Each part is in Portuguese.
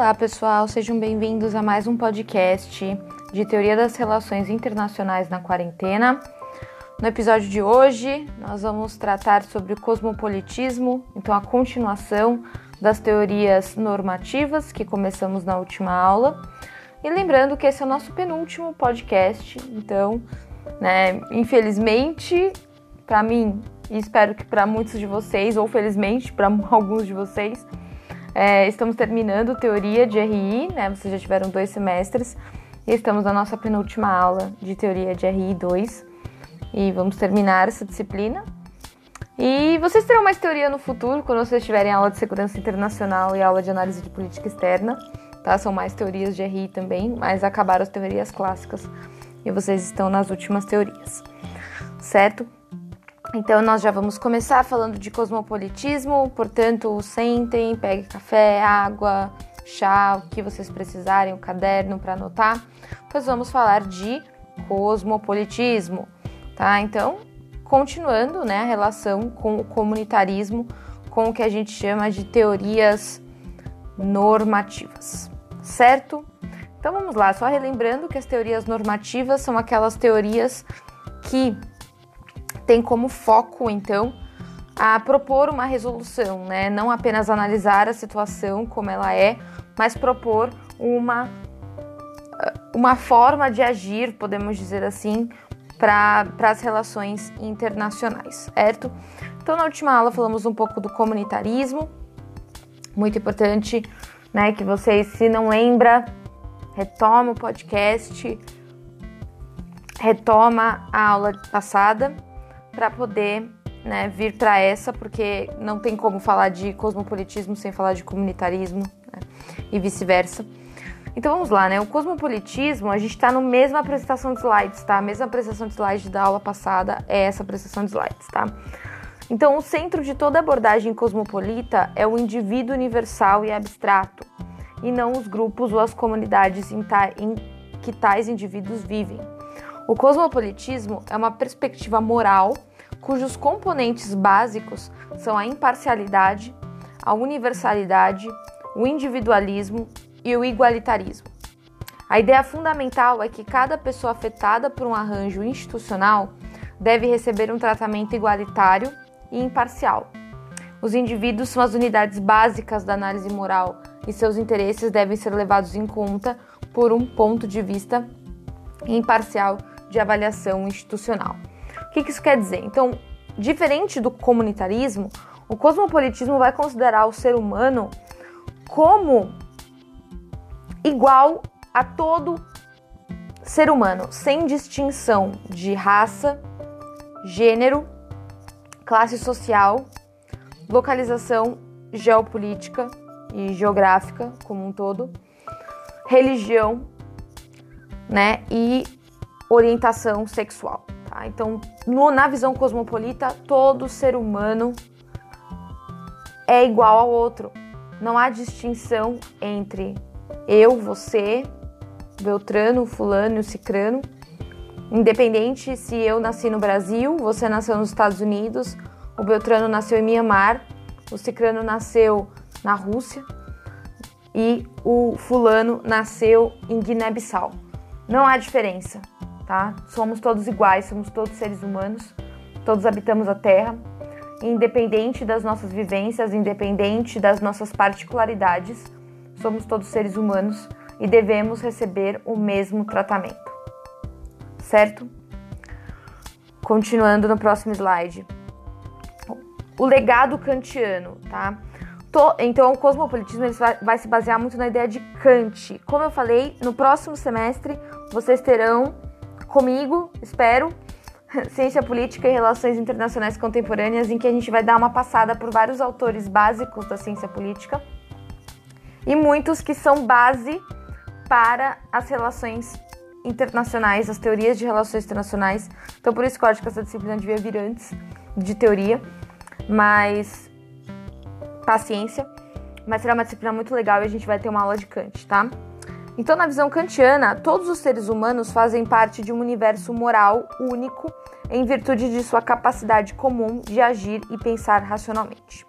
Olá, pessoal, sejam bem-vindos a mais um podcast de Teoria das Relações Internacionais na Quarentena. No episódio de hoje, nós vamos tratar sobre o cosmopolitismo, então a continuação das teorias normativas que começamos na última aula. E lembrando que esse é o nosso penúltimo podcast, então, né, infelizmente, para mim, e espero que para muitos de vocês, ou felizmente para alguns de vocês, é, estamos terminando teoria de RI, né? Vocês já tiveram dois semestres e estamos na nossa penúltima aula de teoria de RI 2 e vamos terminar essa disciplina. E vocês terão mais teoria no futuro quando vocês tiverem aula de segurança internacional e aula de análise de política externa tá? São mais teorias de RI também, mas acabaram as teorias clássicas e vocês estão nas últimas teorias, certo? Então nós já vamos começar falando de cosmopolitismo, portanto, sentem, peguem café, água, chá, o que vocês precisarem, o caderno para anotar, pois vamos falar de cosmopolitismo, tá? Então, continuando, né, a relação com o comunitarismo, com o que a gente chama de teorias normativas, certo? Então vamos lá, só relembrando que as teorias normativas são aquelas teorias que têm como foco, então, a propor uma resolução, né? Não apenas analisar a situação como ela é, mas propor uma, uma forma de agir, podemos dizer assim, para as relações internacionais, certo? Então, na última aula falamos um pouco do comunitarismo, muito importante, né, que vocês, se não lembra, retoma o podcast, retoma a aula passada para poder né, vir para essa, porque não tem como falar de cosmopolitismo sem falar de comunitarismo né, e vice-versa. Então vamos lá, né? O cosmopolitismo, a gente está no mesma apresentação de slides, tá? A mesma apresentação de slides da aula passada é essa apresentação de slides, tá? Então, o centro de toda abordagem cosmopolita é o indivíduo universal e abstrato, e não os grupos ou as comunidades em, ta em que tais indivíduos vivem. O cosmopolitismo é uma perspectiva moral cujos componentes básicos são a imparcialidade, a universalidade, o individualismo e o igualitarismo. A ideia fundamental é que cada pessoa afetada por um arranjo institucional deve receber um tratamento igualitário e imparcial. Os indivíduos são as unidades básicas da análise moral e seus interesses devem ser levados em conta por um ponto de vista imparcial de avaliação institucional. O que isso quer dizer? Então, diferente do comunitarismo, o cosmopolitismo vai considerar o ser humano como igual a todo ser humano, sem distinção de raça, gênero classe social, localização geopolítica e geográfica como um todo, religião, né, e orientação sexual. Tá? Então, no, na visão cosmopolita, todo ser humano é igual ao outro. Não há distinção entre eu, você, Beltrano, Fulano, Cicrano Independente se eu nasci no Brasil, você nasceu nos Estados Unidos, o Beltrano nasceu em Mianmar, o Cicrano nasceu na Rússia e o Fulano nasceu em Guiné-Bissau. Não há diferença, tá? Somos todos iguais, somos todos seres humanos, todos habitamos a Terra, independente das nossas vivências, independente das nossas particularidades, somos todos seres humanos e devemos receber o mesmo tratamento certo? Continuando no próximo slide. O legado kantiano, tá? Então, o cosmopolitismo vai se basear muito na ideia de Kant. Como eu falei, no próximo semestre vocês terão comigo, espero, Ciência Política e Relações Internacionais Contemporâneas, em que a gente vai dar uma passada por vários autores básicos da ciência política e muitos que são base para as relações internacionais, as teorias de relações internacionais. Então, por isso que eu acho que essa disciplina devia vir antes de teoria, mas paciência. Mas será uma disciplina muito legal e a gente vai ter uma aula de Kant, tá? Então, na visão kantiana, todos os seres humanos fazem parte de um universo moral único em virtude de sua capacidade comum de agir e pensar racionalmente.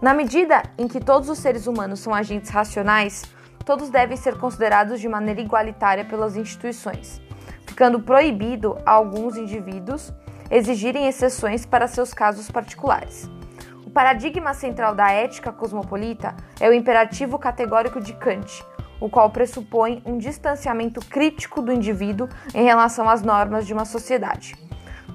Na medida em que todos os seres humanos são agentes racionais, todos devem ser considerados de maneira igualitária pelas instituições, ficando proibido a alguns indivíduos exigirem exceções para seus casos particulares. O paradigma central da ética cosmopolita é o imperativo categórico de Kant, o qual pressupõe um distanciamento crítico do indivíduo em relação às normas de uma sociedade.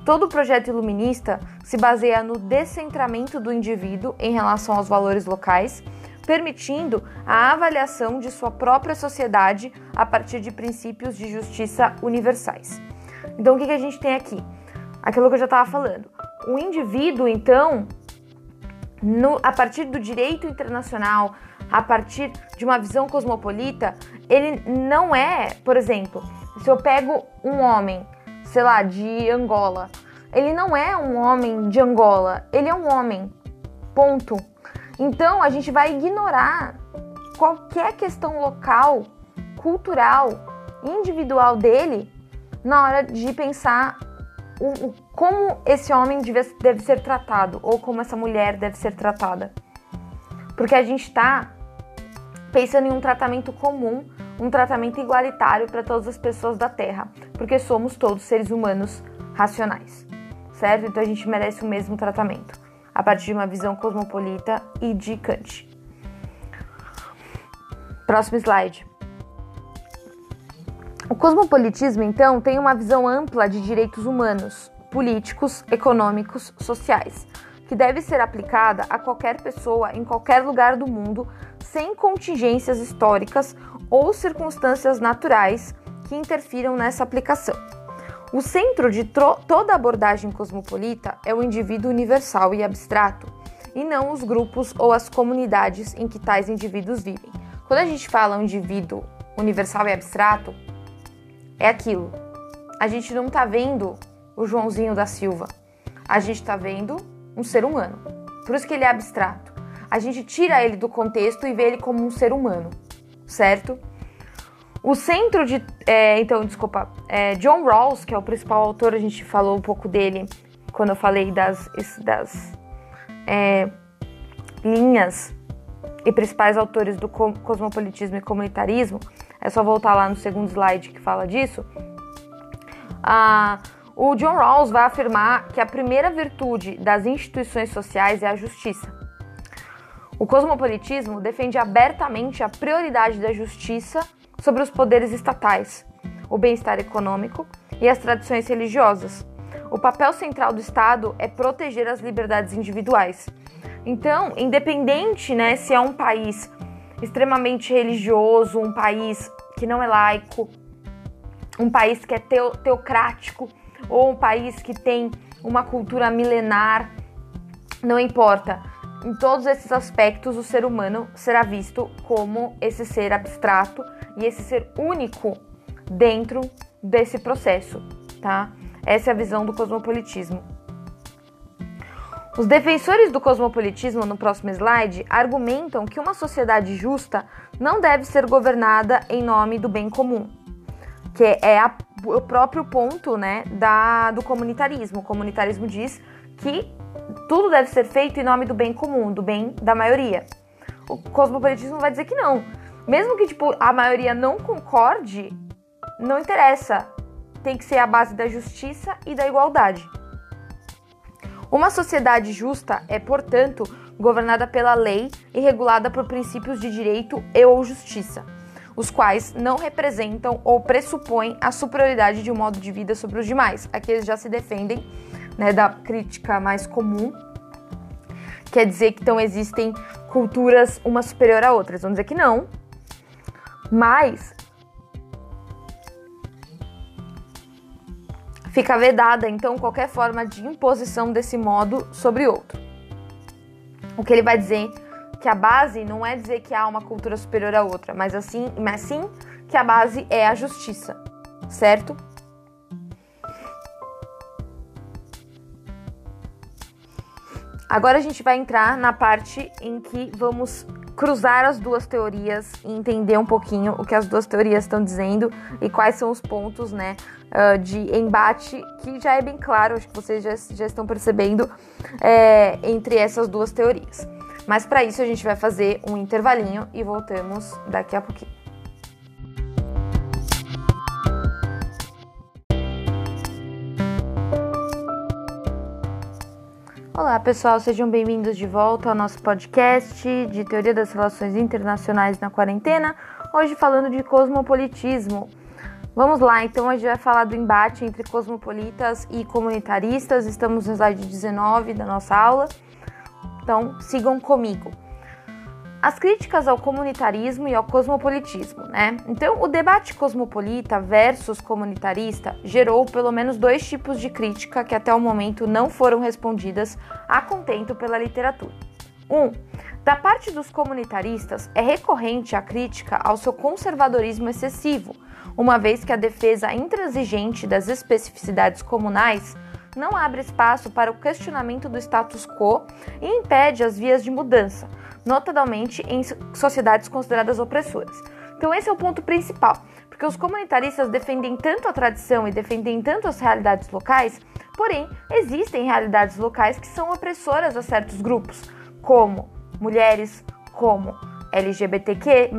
Todo o projeto iluminista se baseia no descentramento do indivíduo em relação aos valores locais, permitindo a avaliação de sua própria sociedade a partir de princípios de justiça universais. Então, o que, a gente tem aqui? Aquilo que eu já estava falando. O indivíduo, então, no, a partir do direito internacional, a partir de uma visão cosmopolita, ele não é, por exemplo, se eu pego um homem sei lá, de Angola. Ele não é um homem de Angola, ele é um homem. Ponto. Então a gente vai ignorar qualquer questão local, cultural, individual dele na hora de pensar o, o, como esse homem deve, deve ser tratado ou como essa mulher deve ser tratada. Porque a gente está pensando em um tratamento comum um tratamento igualitário para todas as pessoas da Terra, porque somos todos seres humanos racionais, certo? Então a gente merece o mesmo tratamento, a partir de uma visão cosmopolita e de Kant. Próximo slide. O cosmopolitismo, então, tem uma visão ampla de direitos humanos, políticos, econômicos, sociais, que deve ser aplicada a qualquer pessoa em qualquer lugar do mundo, sem contingências históricas ou circunstâncias naturais que interfiram nessa aplicação. O centro de toda abordagem cosmopolita é o indivíduo universal e abstrato, e não os grupos ou as comunidades em que tais indivíduos vivem. Quando a gente fala um indivíduo universal e abstrato, é aquilo. A gente não está vendo o Joãozinho da Silva, a gente está vendo um ser humano. Por isso que ele é abstrato. A gente tira ele do contexto e vê ele como um ser humano certo? O centro de. É, então, desculpa. É, John Rawls, que é o principal autor, a gente falou um pouco dele quando eu falei das, das é, linhas e principais autores do cosmopolitismo e comunitarismo. É só voltar lá no segundo slide que fala disso. Ah, o John Rawls vai afirmar que a primeira virtude das instituições sociais é a justiça. O cosmopolitismo defende abertamente a prioridade da justiça sobre os poderes estatais, o bem-estar econômico e as tradições religiosas. O papel central do Estado é proteger as liberdades individuais. Então, independente né, se é um país extremamente religioso, um país que não é laico, um país que é teo teocrático ou um país que tem uma cultura milenar, não importa. Em todos esses aspectos, o ser humano será visto como esse ser abstrato e esse ser único dentro desse processo, tá? Essa é a visão do cosmopolitismo. Os defensores do cosmopolitismo, no próximo slide, argumentam que uma sociedade justa não deve ser governada em nome do bem comum, que é a, o próprio ponto né, da, do comunitarismo. O comunitarismo diz que tudo deve ser feito em nome do bem comum, do bem da maioria. O cosmopolitismo vai dizer que não. Mesmo que tipo a maioria não concorde, não interessa. Tem que ser a base da justiça e da igualdade. Uma sociedade justa é, portanto, governada pela lei e regulada por princípios de direito e ou justiça, os quais não representam ou pressupõem a superioridade de um modo de vida sobre os demais. Aqui eles já se defendem né, da crítica mais comum, quer dizer que então existem culturas uma superior a outras. Vamos dizer que não. Mas fica vedada então qualquer forma de imposição desse modo sobre outro. O que ele vai dizer que a base não é dizer que há uma cultura superior a outra, mas assim, mas sim que a base é a justiça, certo? Agora a gente vai entrar na parte em que vamos cruzar as duas teorias e entender um pouquinho o que as duas teorias estão dizendo e quais são os pontos, né, uh, de embate que já é bem claro, acho que vocês já, já estão percebendo é, entre essas duas teorias. Mas para isso a gente vai fazer um intervalinho e voltamos daqui a pouquinho. Olá, pessoal, sejam bem-vindos de volta ao nosso podcast de Teoria das Relações Internacionais na Quarentena, hoje falando de cosmopolitismo. Vamos lá, então a gente vai falar do embate entre cosmopolitas e comunitaristas. Estamos no slide 19 da nossa aula. Então, sigam comigo as críticas ao comunitarismo e ao cosmopolitismo, né? Então, o debate cosmopolita versus comunitarista gerou pelo menos dois tipos de crítica que até o momento não foram respondidas a contento pela literatura. Um, da parte dos comunitaristas, é recorrente a crítica ao seu conservadorismo excessivo, uma vez que a defesa intransigente das especificidades comunais não abre espaço para o questionamento do status quo e impede as vias de mudança notadamente em sociedades consideradas opressoras. Então, esse é o ponto principal, porque os comunitaristas defendem tanto a tradição e defendem tanto as realidades locais, porém, existem realidades locais que são opressoras a certos grupos, como mulheres, como LGBTQ,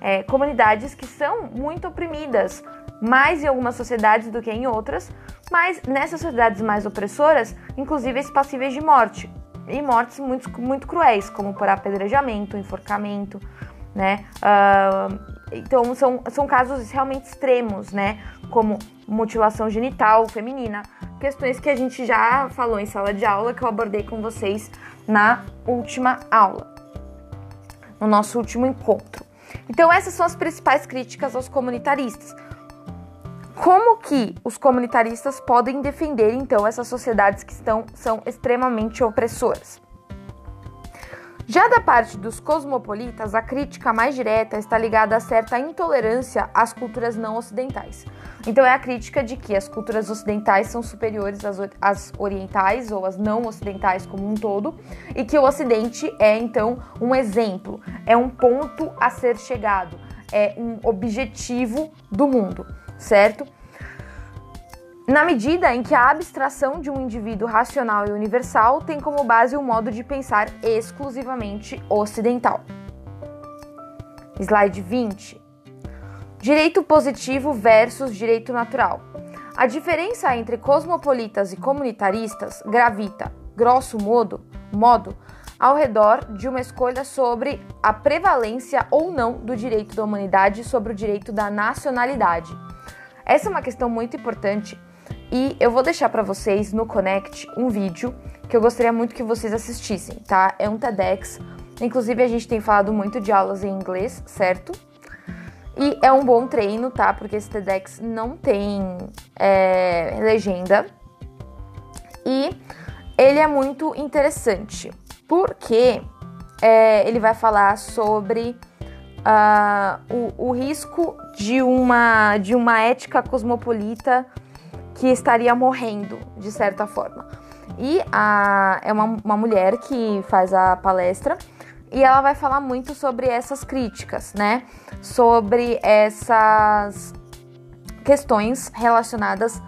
é, comunidades que são muito oprimidas, mais em algumas sociedades do que em outras, mas nessas sociedades mais opressoras, inclusive passíveis de morte, e mortes muito, muito cruéis, como por apedrejamento, enforcamento, né? Uh, então são, são casos realmente extremos, né? Como mutilação genital feminina, questões que a gente já falou em sala de aula, que eu abordei com vocês na última aula, no nosso último encontro. Então essas são as principais críticas aos comunitaristas. Como que os comunitaristas podem defender então essas sociedades que estão, são extremamente opressoras? Já da parte dos cosmopolitas, a crítica mais direta está ligada a certa intolerância às culturas não ocidentais. Então é a crítica de que as culturas ocidentais são superiores às, às, orientais ou às não ocidentais como um todo, e que o ocidente é então um exemplo, é um ponto a ser chegado, é um objetivo do mundo certo? Na medida em que a abstração de um indivíduo racional e universal tem como base um modo de pensar exclusivamente ocidental. Slide 20. Direito positivo versus direito natural. A diferença entre cosmopolitas e comunitaristas gravita, grosso modo, modo ao redor de uma escolha sobre a prevalência ou não do direito da humanidade sobre o direito da nacionalidade essa é uma questão muito importante e eu vou deixar para vocês no Connect um vídeo que eu gostaria muito que vocês assistissem, tá? É um TEDx. Inclusive a gente tem falado muito de aulas em inglês, certo? E é um bom treino, tá? Porque esse TEDx não tem é, legenda. E ele é muito interessante, porque é, ele vai falar sobre uh, o, o risco de uma, de uma ética cosmopolita que estaria morrendo, de certa forma. E a, é uma, uma mulher que faz a palestra e ela vai falar muito sobre essas críticas, né? Sobre essas questões relacionadas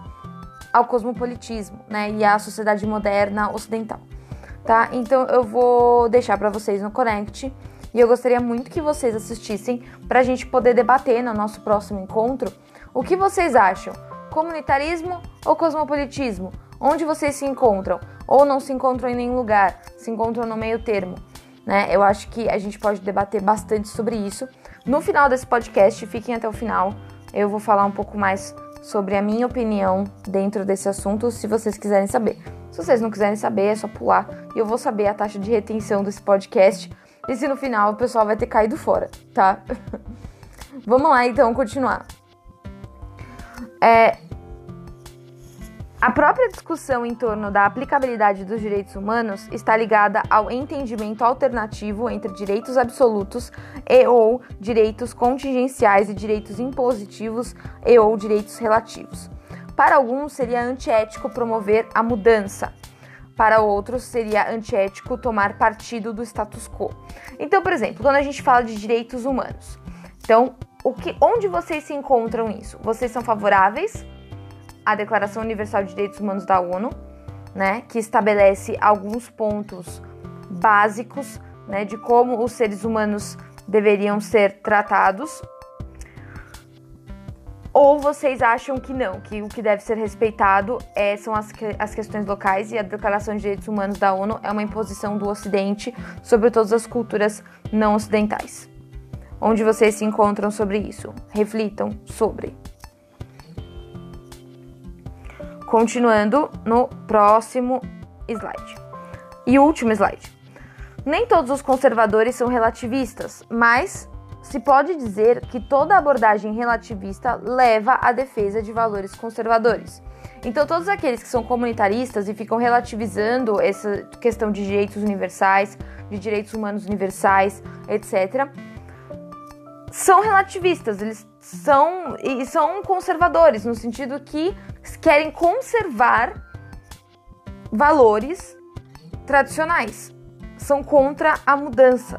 ao cosmopolitismo, né? E à sociedade moderna ocidental, tá? Então eu vou deixar para vocês no Connect e eu gostaria muito que vocês assistissem para a gente poder debater no nosso próximo encontro o que vocês acham: comunitarismo ou cosmopolitismo? Onde vocês se encontram? Ou não se encontram em nenhum lugar, se encontram no meio termo? Né? Eu acho que a gente pode debater bastante sobre isso. No final desse podcast, fiquem até o final. Eu vou falar um pouco mais sobre a minha opinião dentro desse assunto, se vocês quiserem saber. Se vocês não quiserem saber, é só pular e eu vou saber a taxa de retenção desse podcast e se no final o pessoal vai ter caído fora, tá? Vamos lá então continuar. É, a própria discussão em torno da aplicabilidade dos direitos humanos está ligada ao entendimento alternativo entre direitos absolutos e ou direitos contingenciais e direitos impositivos e ou direitos relativos. Para alguns seria antiético promover a mudança, para outros seria antiético tomar partido do status quo. Então, por exemplo, quando a gente fala de direitos humanos, então, o que, onde vocês se encontram nisso? Vocês são favoráveis à Declaração Universal de Direitos Humanos da ONU, né, que estabelece alguns pontos básicos, né, de como os seres humanos deveriam ser tratados Ou vocês acham que não, que o que deve ser respeitado é, são as, as questões locais e a Declaração de Direitos Humanos da ONU é uma imposição do Ocidente sobre todas as culturas não ocidentais? Onde vocês se encontram sobre isso? Reflitam sobre. Continuando no próximo slide. E último slide. Nem todos os conservadores são relativistas, mas se pode dizer que toda abordagem relativista leva à defesa de valores conservadores. Então, todos aqueles que são comunitaristas e ficam relativizando essa questão de direitos universais, de direitos humanos universais, etc., são relativistas, eles são e são conservadores no sentido que querem conservar valores tradicionais. São contra a mudança.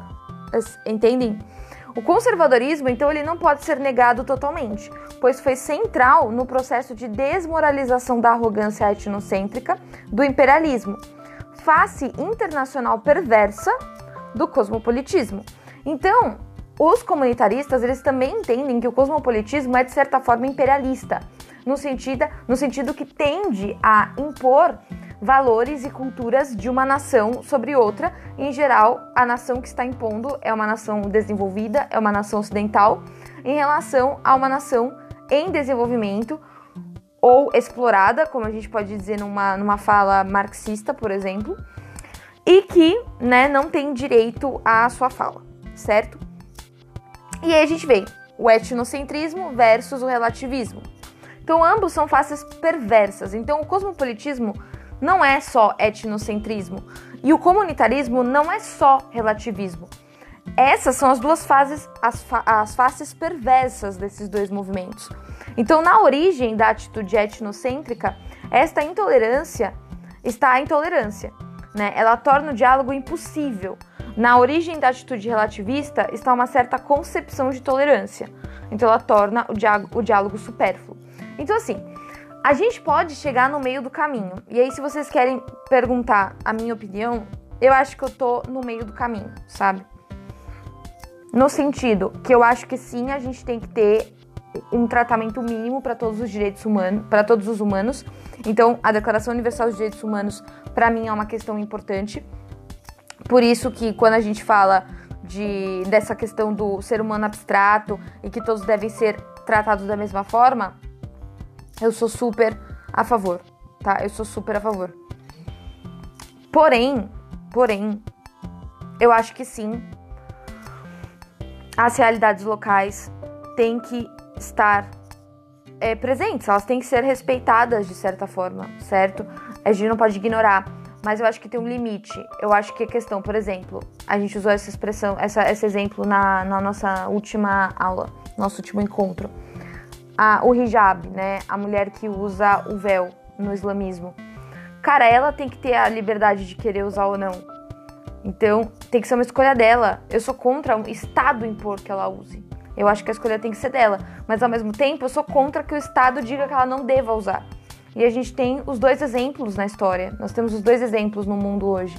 Entendem? O conservadorismo, então, ele não pode ser negado totalmente, pois foi central no processo de desmoralização da arrogância etnocêntrica do imperialismo, face internacional perversa do cosmopolitismo. Então, os comunitaristas, eles também entendem que o cosmopolitismo é de certa forma imperialista, no sentido, no sentido que tende a impor valores e culturas de uma nação sobre outra. Em geral, a nação que está impondo é uma nação desenvolvida, é uma nação ocidental, em relação a uma nação em desenvolvimento ou explorada, como a gente pode dizer numa, numa fala marxista, por exemplo, e que né, não tem direito à sua fala, certo? E aí a gente vê o etnocentrismo versus o relativismo. Então, ambos são faces perversas. Então, o cosmopolitismo não é só etnocentrismo e o comunitarismo não é só relativismo. Essas são as duas fases, as, fa as faces perversas desses dois movimentos. Então, na origem da atitude etnocêntrica, esta intolerância está a intolerância, né? Ela torna o diálogo impossível. Na origem da atitude relativista está uma certa concepção de tolerância. Então, ela torna o diálogo, o diálogo supérfluo. Então, assim, a gente pode chegar no meio do caminho. E aí, se vocês querem perguntar a minha opinião, eu acho que eu tô no meio do caminho, sabe? No sentido que eu acho que sim, a gente tem que ter um tratamento mínimo para todos os direitos humanos, para todos os humanos. Então, a Declaração Universal dos Direitos Humanos, para mim, é uma questão importante. Por isso que quando a gente fala de dessa questão do ser humano abstrato e que todos devem ser tratados da mesma forma, eu sou super a favor, tá? Eu sou super a favor. Porém, porém, eu acho que sim, as realidades locais têm que estar é, presentes, elas têm que ser respeitadas de certa forma, certo? A gente não pode ignorar, mas eu acho que tem um limite. Eu acho que a questão, por exemplo, a gente usou essa expressão, essa, esse exemplo na, na nossa última aula, nosso último encontro a, o hijab, né? A mulher que usa o véu no islamismo. Cara, ela tem que ter a liberdade de querer usar ou não. Então, tem que ser uma escolha dela. Eu sou contra o Estado impor que ela use. Eu acho que a escolha tem que ser dela. Mas, ao mesmo tempo, eu sou contra que o Estado diga que ela não deva usar. E a gente tem os dois exemplos na história. Nós temos os dois exemplos no mundo hoje.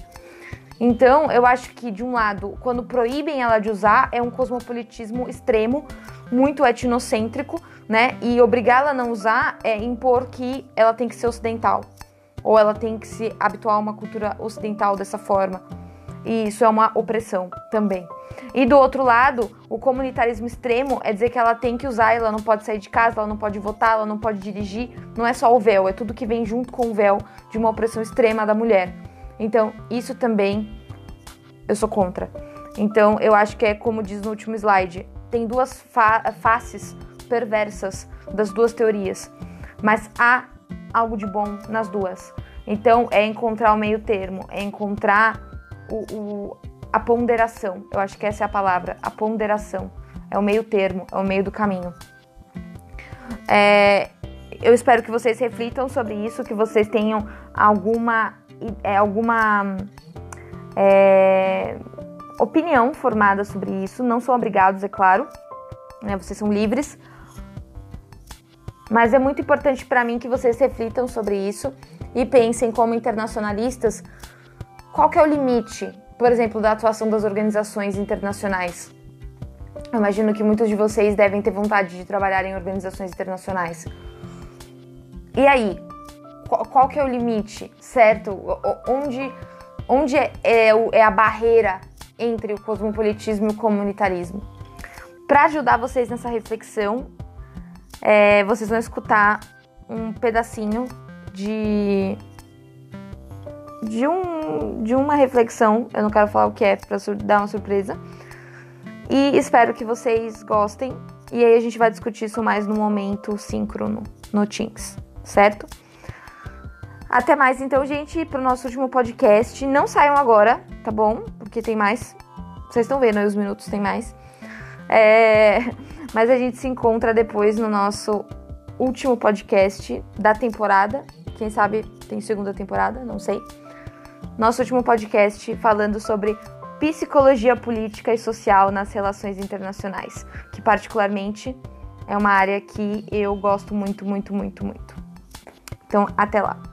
Então, eu acho que, de um lado, quando proíbem ela de usar, é um cosmopolitismo extremo, muito etnocêntrico, né? E obrigá-la a não usar é impor que ela tem que ser ocidental. Ou ela tem que se habituar a uma cultura ocidental dessa forma. E isso é uma opressão também. E do outro lado, o comunitarismo extremo é dizer que ela tem que usar, ela não pode sair de casa, ela não pode votar, ela não pode dirigir. Não é só o véu, é tudo que vem junto com o véu de uma opressão extrema da mulher. Então, isso também eu sou contra. Então, eu acho que é como diz no último slide, tem duas fa faces perversas das duas teorias, mas há algo de bom nas duas. Então, é encontrar o meio termo, é encontrar o, o, a ponderação. Eu acho que essa é a palavra, a ponderação. É o meio termo, é o meio do caminho. É, eu espero que vocês reflitam sobre isso, que vocês tenham alguma é, alguma é, opinião formada sobre isso. Não são obrigados, é claro, né? vocês são livres. Mas é muito importante para mim que vocês reflitam sobre isso e pensem como internacionalistas qual que é o limite, por exemplo, da atuação das organizações internacionais. Eu imagino que muitos de vocês devem ter vontade de trabalhar em organizações internacionais. E aí, qual, qual que é o limite, certo? Onde, onde é, é, é a barreira entre o cosmopolitismo e o comunitarismo? Para ajudar vocês nessa reflexão, é, vocês vão escutar um pedacinho de de, um, de uma reflexão. Eu não quero falar o que é para dar uma surpresa. E espero que vocês gostem. E aí a gente vai discutir isso mais no momento síncrono no Teams, certo? Até mais então, gente, para o nosso último podcast. Não saiam agora, tá bom? Porque tem mais. Vocês estão vendo aí os minutos, tem mais. É... Mas a gente se encontra depois no nosso último podcast da temporada. Quem sabe tem segunda temporada, não sei nosso último podcast falando sobre psicologia política e social nas relações internacionais, que particularmente é uma área que eu gosto muito, muito, muito, muito. Então, até lá.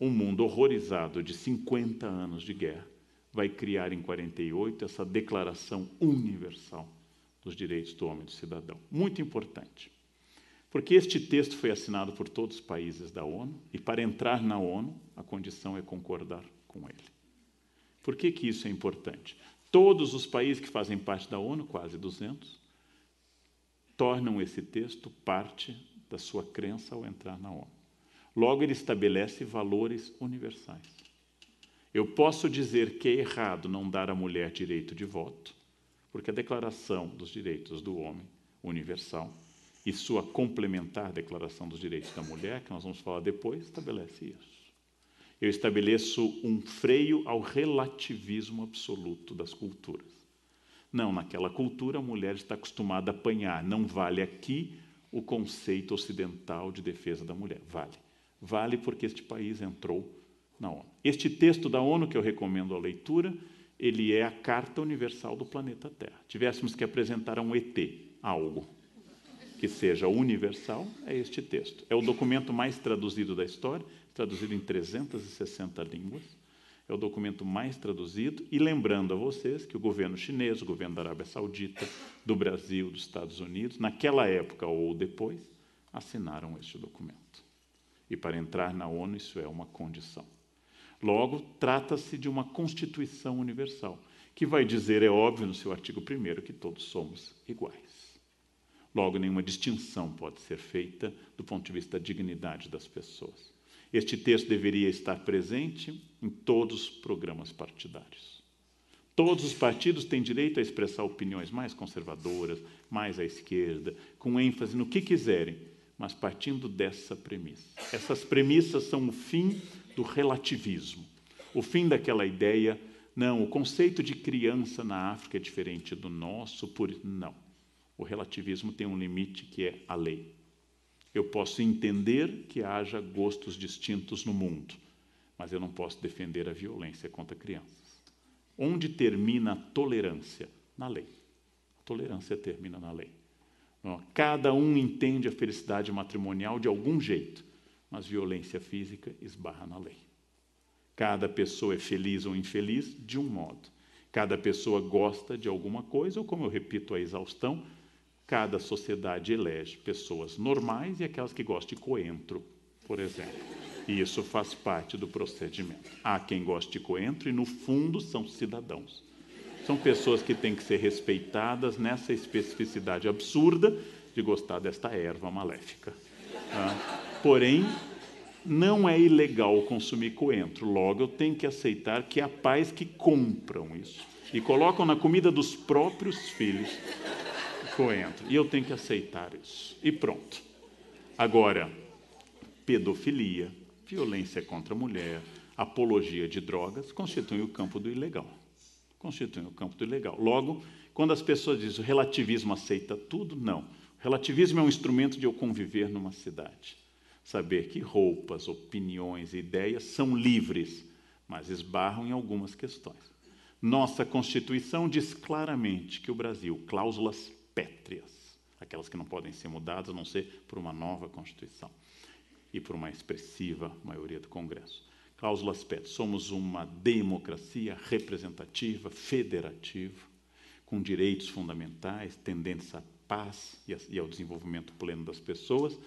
Um mundo horrorizado de 50 anos de guerra vai criar em 48 essa Declaração Universal dos Direitos do Homem e do Cidadão. Muito importante. Porque este texto foi assinado por todos os países da ONU e para entrar na ONU a condição é concordar com ele. Por que, que isso é importante? Todos os países que fazem parte da ONU, quase 200, tornam esse texto parte da sua crença ao entrar na ONU. Logo, ele estabelece valores universais. Eu posso dizer que é errado não dar à mulher direito de voto, porque a Declaração dos Direitos do Homem Universal e sua complementar Declaração dos Direitos da Mulher, que nós vamos falar depois, estabelece isso. Eu estabeleço um freio ao relativismo absoluto das culturas. Não, naquela cultura a mulher está acostumada a apanhar, não vale aqui o conceito ocidental de defesa da mulher. Vale. Vale porque este país entrou na ONU. Este texto da ONU, que eu recomendo a leitura, ele é a Carta Universal do planeta Terra. Tivéssemos que apresentar a um ET algo que seja universal, é este texto. É o documento mais traduzido da história, traduzido em 360 línguas. É o documento mais traduzido. E lembrando a vocês que o governo chinês, o governo da Arábia Saudita, do Brasil, dos Estados Unidos, naquela época ou depois, assinaram este documento. E para entrar na ONU, isso é uma condição. Logo, trata-se de uma Constituição Universal, que vai dizer, é óbvio, no seu artigo 1, que todos somos iguais. Logo, nenhuma distinção pode ser feita do ponto de vista da dignidade das pessoas. Este texto deveria estar presente em todos os programas partidários. Todos os partidos têm direito a expressar opiniões mais conservadoras, mais à esquerda, com ênfase no que quiserem, mas partindo dessa premissa. Essas premissas são o fim do relativismo, o fim daquela ideia, não, o conceito de criança na África é diferente do nosso, por não. O relativismo tem um limite que é a lei. Eu posso entender que haja gostos distintos no mundo, mas eu não posso defender a violência contra crianças. Onde termina a tolerância? Na lei. A tolerância termina na lei. Cada um entende a felicidade matrimonial de algum jeito mas violência física esbarra na lei. Cada pessoa é feliz ou infeliz de um modo. Cada pessoa gosta de alguma coisa, ou como eu repito a exaustão, cada sociedade elege pessoas normais e aquelas que gostam de coentro, por exemplo. E isso faz parte do procedimento. Há quem goste de coentro e, no fundo, são cidadãos. São pessoas que têm que ser respeitadas nessa especificidade absurda de gostar desta erva maléfica. Tá? Porém, não é ilegal consumir coentro. Logo, eu tenho que aceitar que há pais que compram isso e colocam na comida dos próprios filhos coentro. E eu tenho que aceitar isso. E pronto. Agora, pedofilia, violência contra a mulher, apologia de drogas constituem o campo do ilegal. Constituem o campo do ilegal. Logo, quando as pessoas dizem o relativismo aceita tudo, não. O relativismo é um instrumento de eu conviver numa cidade saber que roupas, opiniões e ideias são livres, mas esbarram em algumas questões. Nossa Constituição diz claramente que o Brasil, cláusulas pétreas, aquelas que não podem ser mudadas, a não ser por uma nova Constituição e por uma expressiva maioria do Congresso. Cláusula aspecto: somos uma democracia representativa, federativa, com direitos fundamentais, tendentes à paz e ao desenvolvimento pleno das pessoas,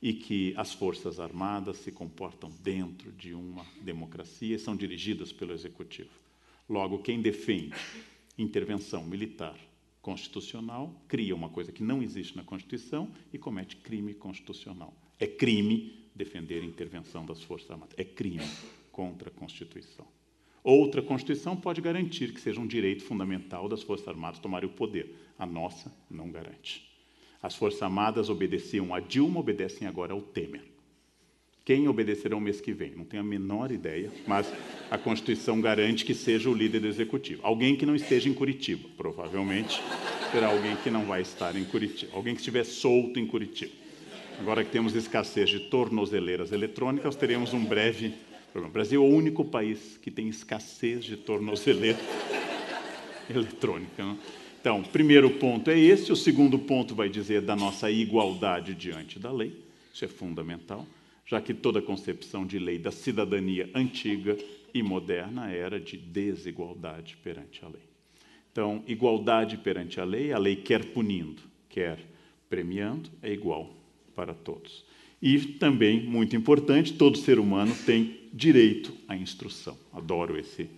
e que as Forças Armadas se comportam dentro de uma democracia e são dirigidas pelo Executivo. Logo, quem defende intervenção militar constitucional cria uma coisa que não existe na Constituição e comete crime constitucional. É crime defender a intervenção das Forças Armadas. É crime contra a Constituição. Outra Constituição pode garantir que seja um direito fundamental das Forças Armadas tomarem o poder. A nossa não garante. As Forças Armadas obedeciam a Dilma, obedecem agora ao Temer. Quem obedecerá o mês que vem? Não tenho a menor ideia, mas a Constituição garante que seja o líder do Executivo. Alguém que não esteja em Curitiba, provavelmente será alguém que não vai estar em Curitiba, alguém que estiver solto em Curitiba. Agora que temos escassez de tornozeleiras eletrônicas, teremos um breve problema. O Brasil é o único país que tem escassez de tornozeleira eletrônica. Não? Então, o primeiro ponto é esse, o segundo ponto vai dizer da nossa igualdade diante da lei, isso é fundamental, já que toda concepção de lei da cidadania antiga e moderna era de desigualdade perante a lei. Então, igualdade perante a lei, a lei quer punindo, quer premiando, é igual para todos. E também, muito importante, todo ser humano tem direito à instrução. Adoro esse,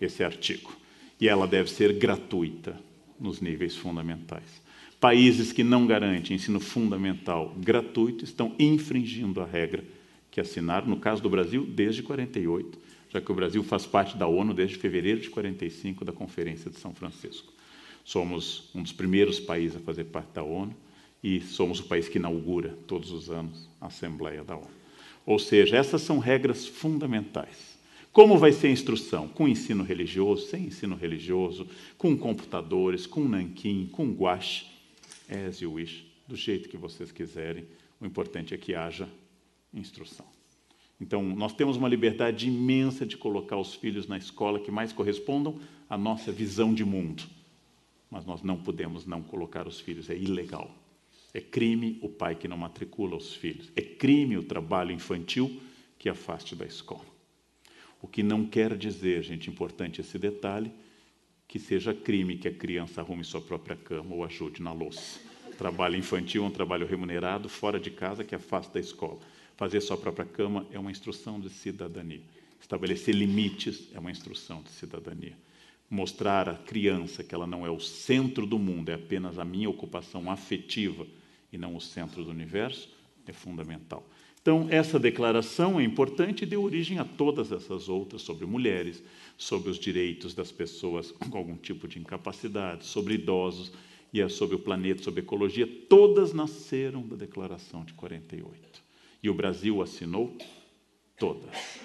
esse artigo. E ela deve ser gratuita nos níveis fundamentais. Países que não garantem ensino fundamental gratuito estão infringindo a regra que assinaram, no caso do Brasil, desde 48, já que o Brasil faz parte da ONU desde fevereiro de 45 da Conferência de São Francisco. Somos um dos primeiros países a fazer parte da ONU e somos o país que inaugura todos os anos a Assembleia da ONU. Ou seja, essas são regras fundamentais. Como vai ser a instrução? Com ensino religioso, sem ensino religioso, com computadores, com nanquim, com guache, as you wish, do jeito que vocês quiserem. O importante é que haja instrução. Então, nós temos uma liberdade imensa de colocar os filhos na escola que mais correspondam à nossa visão de mundo. Mas nós não podemos não colocar os filhos, é ilegal. É crime o pai que não matricula os filhos. É crime o trabalho infantil que afaste da escola. O que não quer dizer, gente, importante esse detalhe, que seja crime que a criança arrume sua própria cama ou ajude na louça. Trabalho infantil é um trabalho remunerado, fora de casa, que afasta da escola. Fazer sua própria cama é uma instrução de cidadania. Estabelecer limites é uma instrução de cidadania. Mostrar à criança que ela não é o centro do mundo, é apenas a minha ocupação afetiva e não o centro do universo, é fundamental. Então, essa declaração é importante e deu origem a todas essas outras sobre mulheres, sobre os direitos das pessoas com algum tipo de incapacidade, sobre idosos e sobre o planeta, sobre ecologia. Todas nasceram da Declaração de 48. E o Brasil assinou todas.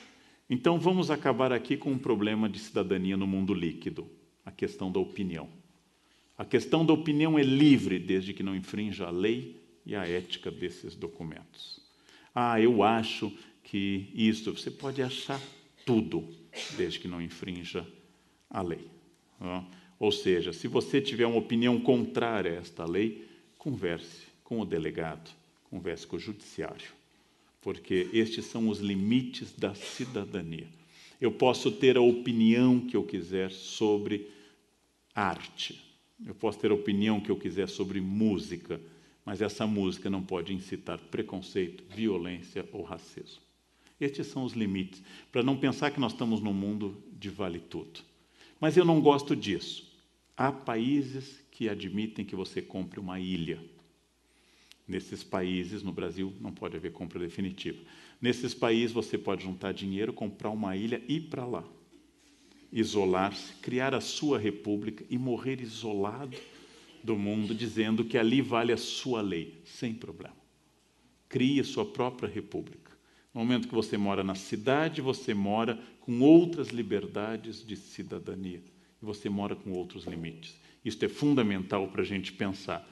Então, vamos acabar aqui com um problema de cidadania no mundo líquido a questão da opinião. A questão da opinião é livre desde que não infrinja a lei e a ética desses documentos. Ah, eu acho que isso. Você pode achar tudo, desde que não infrinja a lei. Ou seja, se você tiver uma opinião contrária a esta lei, converse com o delegado, converse com o judiciário, porque estes são os limites da cidadania. Eu posso ter a opinião que eu quiser sobre arte, eu posso ter a opinião que eu quiser sobre música, mas essa música não pode incitar preconceito, violência ou racismo. Estes são os limites, para não pensar que nós estamos num mundo de vale tudo. Mas eu não gosto disso. Há países que admitem que você compre uma ilha. Nesses países, no Brasil, não pode haver compra definitiva. Nesses países, você pode juntar dinheiro, comprar uma ilha e ir para lá. Isolar-se, criar a sua república e morrer isolado do mundo dizendo que ali vale a sua lei, sem problema. Crie a sua própria república. No momento que você mora na cidade, você mora com outras liberdades de cidadania. E você mora com outros limites. Isso é fundamental para a gente pensar